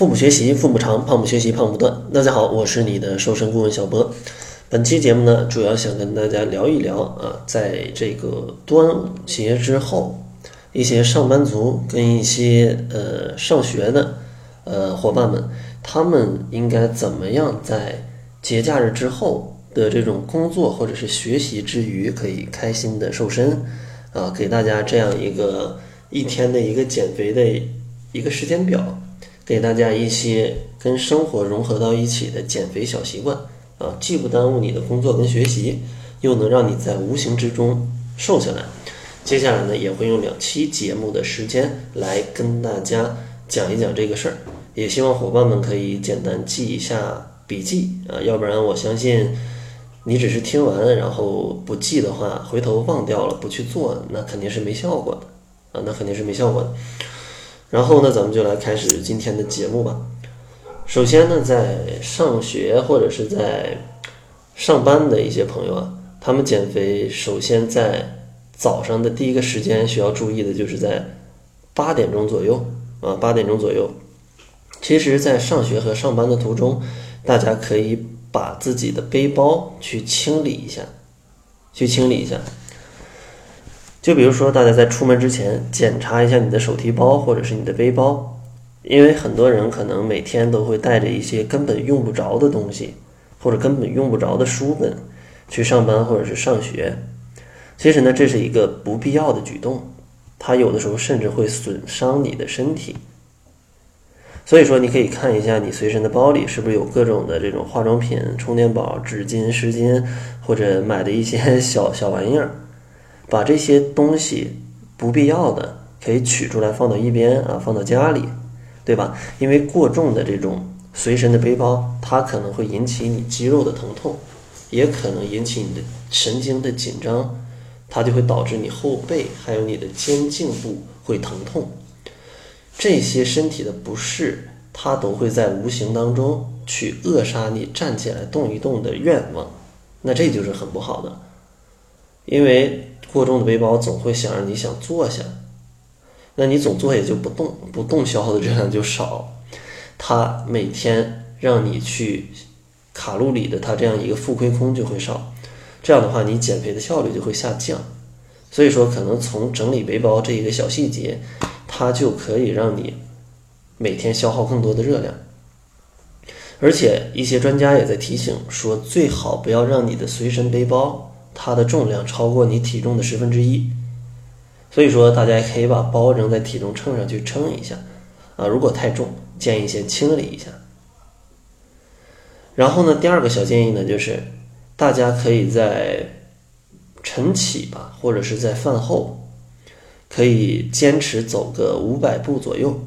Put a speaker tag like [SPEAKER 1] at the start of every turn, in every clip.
[SPEAKER 1] 腹部学习，腹部长；胖不学习，胖不断。大家好，我是你的瘦身顾问小博。本期节目呢，主要想跟大家聊一聊啊，在这个端午节之后，一些上班族跟一些呃上学的呃伙伴们，他们应该怎么样在节假日之后的这种工作或者是学习之余，可以开心的瘦身啊？给大家这样一个一天的一个减肥的一个时间表。给大家一些跟生活融合到一起的减肥小习惯啊，既不耽误你的工作跟学习，又能让你在无形之中瘦下来。接下来呢，也会用两期节目的时间来跟大家讲一讲这个事儿，也希望伙伴们可以简单记一下笔记啊，要不然我相信你只是听完然后不记的话，回头忘掉了不去做，那肯定是没效果的啊，那肯定是没效果的。然后呢，咱们就来开始今天的节目吧。首先呢，在上学或者是在上班的一些朋友啊，他们减肥首先在早上的第一个时间需要注意的就是在八点钟左右啊，八点钟左右。其实，在上学和上班的途中，大家可以把自己的背包去清理一下，去清理一下。就比如说，大家在出门之前检查一下你的手提包或者是你的背包，因为很多人可能每天都会带着一些根本用不着的东西，或者根本用不着的书本去上班或者是上学。其实呢，这是一个不必要的举动，它有的时候甚至会损伤你的身体。所以说，你可以看一下你随身的包里是不是有各种的这种化妆品、充电宝、纸巾、湿巾，或者买的一些 小小玩意儿。把这些东西不必要的可以取出来放到一边啊，放到家里，对吧？因为过重的这种随身的背包，它可能会引起你肌肉的疼痛，也可能引起你的神经的紧张，它就会导致你后背还有你的肩颈部会疼痛。这些身体的不适，它都会在无形当中去扼杀你站起来动一动的愿望，那这就是很不好的，因为。过重的背包总会想让你想坐下，那你总坐下就不动，不动消耗的热量就少，它每天让你去卡路里的它这样一个负亏空就会少，这样的话你减肥的效率就会下降。所以说，可能从整理背包这一个小细节，它就可以让你每天消耗更多的热量。而且一些专家也在提醒说，最好不要让你的随身背包。它的重量超过你体重的十分之一，所以说大家也可以把包扔在体重秤上去称一下，啊，如果太重，建议先清理一下。然后呢，第二个小建议呢，就是大家可以在晨起吧，或者是在饭后，可以坚持走个五百步左右，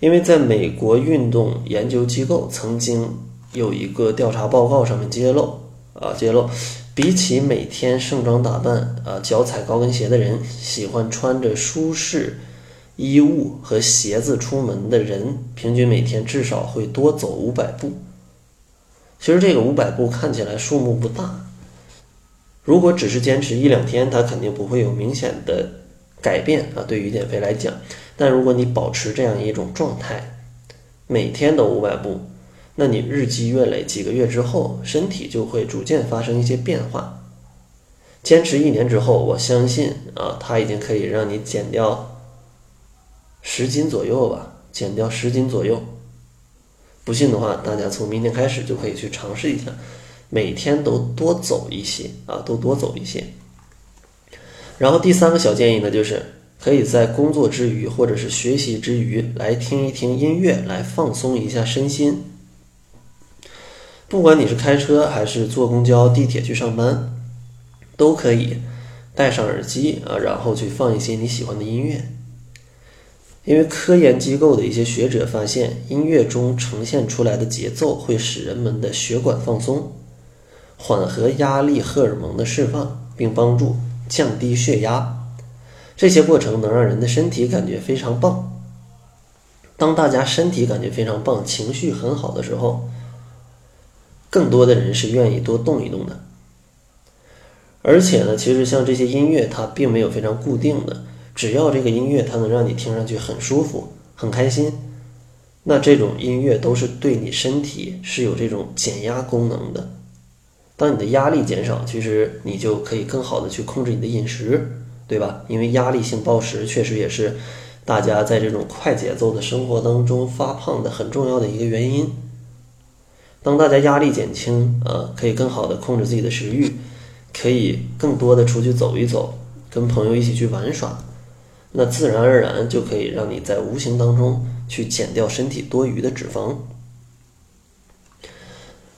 [SPEAKER 1] 因为在美国运动研究机构曾经有一个调查报告上面揭露，啊，揭露。比起每天盛装打扮啊，脚踩高跟鞋的人，喜欢穿着舒适衣物和鞋子出门的人，平均每天至少会多走五百步。其实这个五百步看起来数目不大，如果只是坚持一两天，它肯定不会有明显的改变啊。对于减肥来讲，但如果你保持这样一种状态，每天都五百步。那你日积月累，几个月之后，身体就会逐渐发生一些变化。坚持一年之后，我相信啊，它已经可以让你减掉十斤左右吧，减掉十斤左右。不信的话，大家从明天开始就可以去尝试一下，每天都多走一些啊，都多走一些。然后第三个小建议呢，就是可以在工作之余或者是学习之余来听一听音乐，来放松一下身心。不管你是开车还是坐公交、地铁去上班，都可以戴上耳机啊，然后去放一些你喜欢的音乐。因为科研机构的一些学者发现，音乐中呈现出来的节奏会使人们的血管放松，缓和压力荷尔蒙的释放，并帮助降低血压。这些过程能让人的身体感觉非常棒。当大家身体感觉非常棒、情绪很好的时候，更多的人是愿意多动一动的，而且呢，其实像这些音乐，它并没有非常固定的，只要这个音乐它能让你听上去很舒服、很开心，那这种音乐都是对你身体是有这种减压功能的。当你的压力减少，其实你就可以更好的去控制你的饮食，对吧？因为压力性暴食确实也是大家在这种快节奏的生活当中发胖的很重要的一个原因。当大家压力减轻，啊，可以更好的控制自己的食欲，可以更多的出去走一走，跟朋友一起去玩耍，那自然而然就可以让你在无形当中去减掉身体多余的脂肪。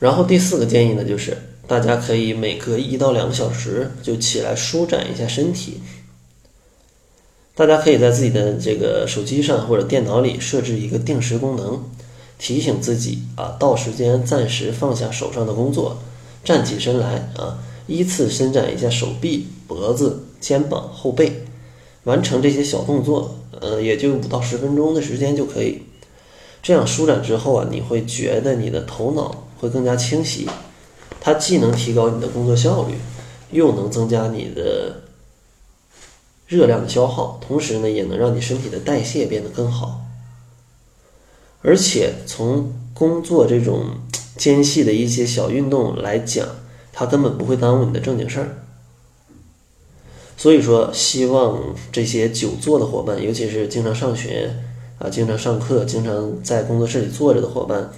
[SPEAKER 1] 然后第四个建议呢，就是。大家可以每隔一到两个小时就起来舒展一下身体。大家可以在自己的这个手机上或者电脑里设置一个定时功能，提醒自己啊，到时间暂时放下手上的工作，站起身来啊，依次伸展一下手臂、脖子、肩膀、后背，完成这些小动作，呃，也就五到十分钟的时间就可以。这样舒展之后啊，你会觉得你的头脑会更加清晰。它既能提高你的工作效率，又能增加你的热量的消耗，同时呢，也能让你身体的代谢变得更好。而且从工作这种间隙的一些小运动来讲，它根本不会耽误你的正经事儿。所以说，希望这些久坐的伙伴，尤其是经常上学啊、经常上课、经常在工作室里坐着的伙伴，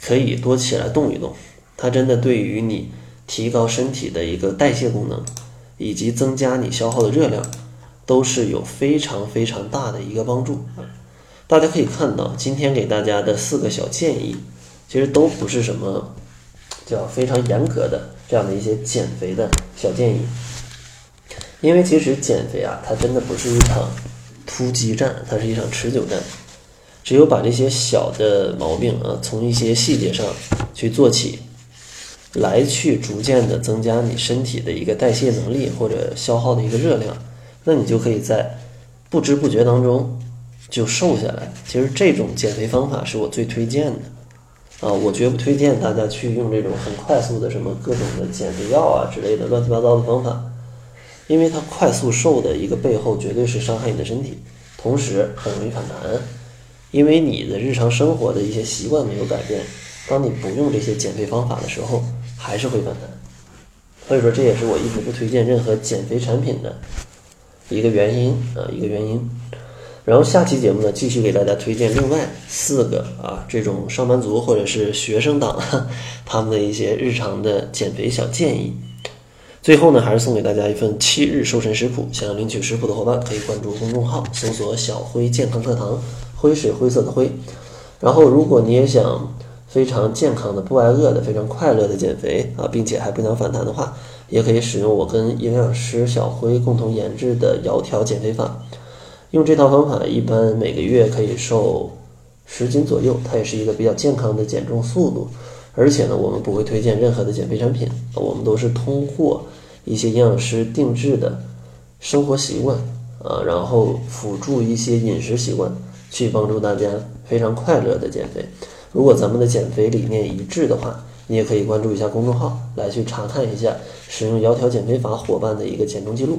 [SPEAKER 1] 可以多起来动一动。它真的对于你提高身体的一个代谢功能，以及增加你消耗的热量，都是有非常非常大的一个帮助。大家可以看到，今天给大家的四个小建议，其实都不是什么叫非常严格的这样的一些减肥的小建议。因为其实减肥啊，它真的不是一场突击战，它是一场持久战。只有把这些小的毛病啊，从一些细节上去做起。来去逐渐的增加你身体的一个代谢能力或者消耗的一个热量，那你就可以在不知不觉当中就瘦下来。其实这种减肥方法是我最推荐的，啊，我绝不推荐大家去用这种很快速的什么各种的减肥药啊之类的乱七八糟的方法，因为它快速瘦的一个背后绝对是伤害你的身体，同时很容易反弹，因为你的日常生活的一些习惯没有改变，当你不用这些减肥方法的时候。还是会反弹，所以说这也是我一直不推荐任何减肥产品的一个原因啊，一个原因。然后下期节目呢，继续给大家推荐另外四个啊，这种上班族或者是学生党 他们的一些日常的减肥小建议。最后呢，还是送给大家一份七日瘦身食谱，想要领取食谱的伙伴可以关注公众号，搜索“小辉健康课堂”，灰是灰色的灰。然后如果你也想。非常健康的、不挨饿的、非常快乐的减肥啊，并且还不想反弹的话，也可以使用我跟营养师小辉共同研制的窈窕减肥法。用这套方法，一般每个月可以瘦十斤左右，它也是一个比较健康的减重速度。而且呢，我们不会推荐任何的减肥产品，我们都是通过一些营养师定制的生活习惯啊，然后辅助一些饮食习惯，去帮助大家非常快乐的减肥。如果咱们的减肥理念一致的话，你也可以关注一下公众号，来去查看一下使用窈窕减肥法伙伴的一个减重记录。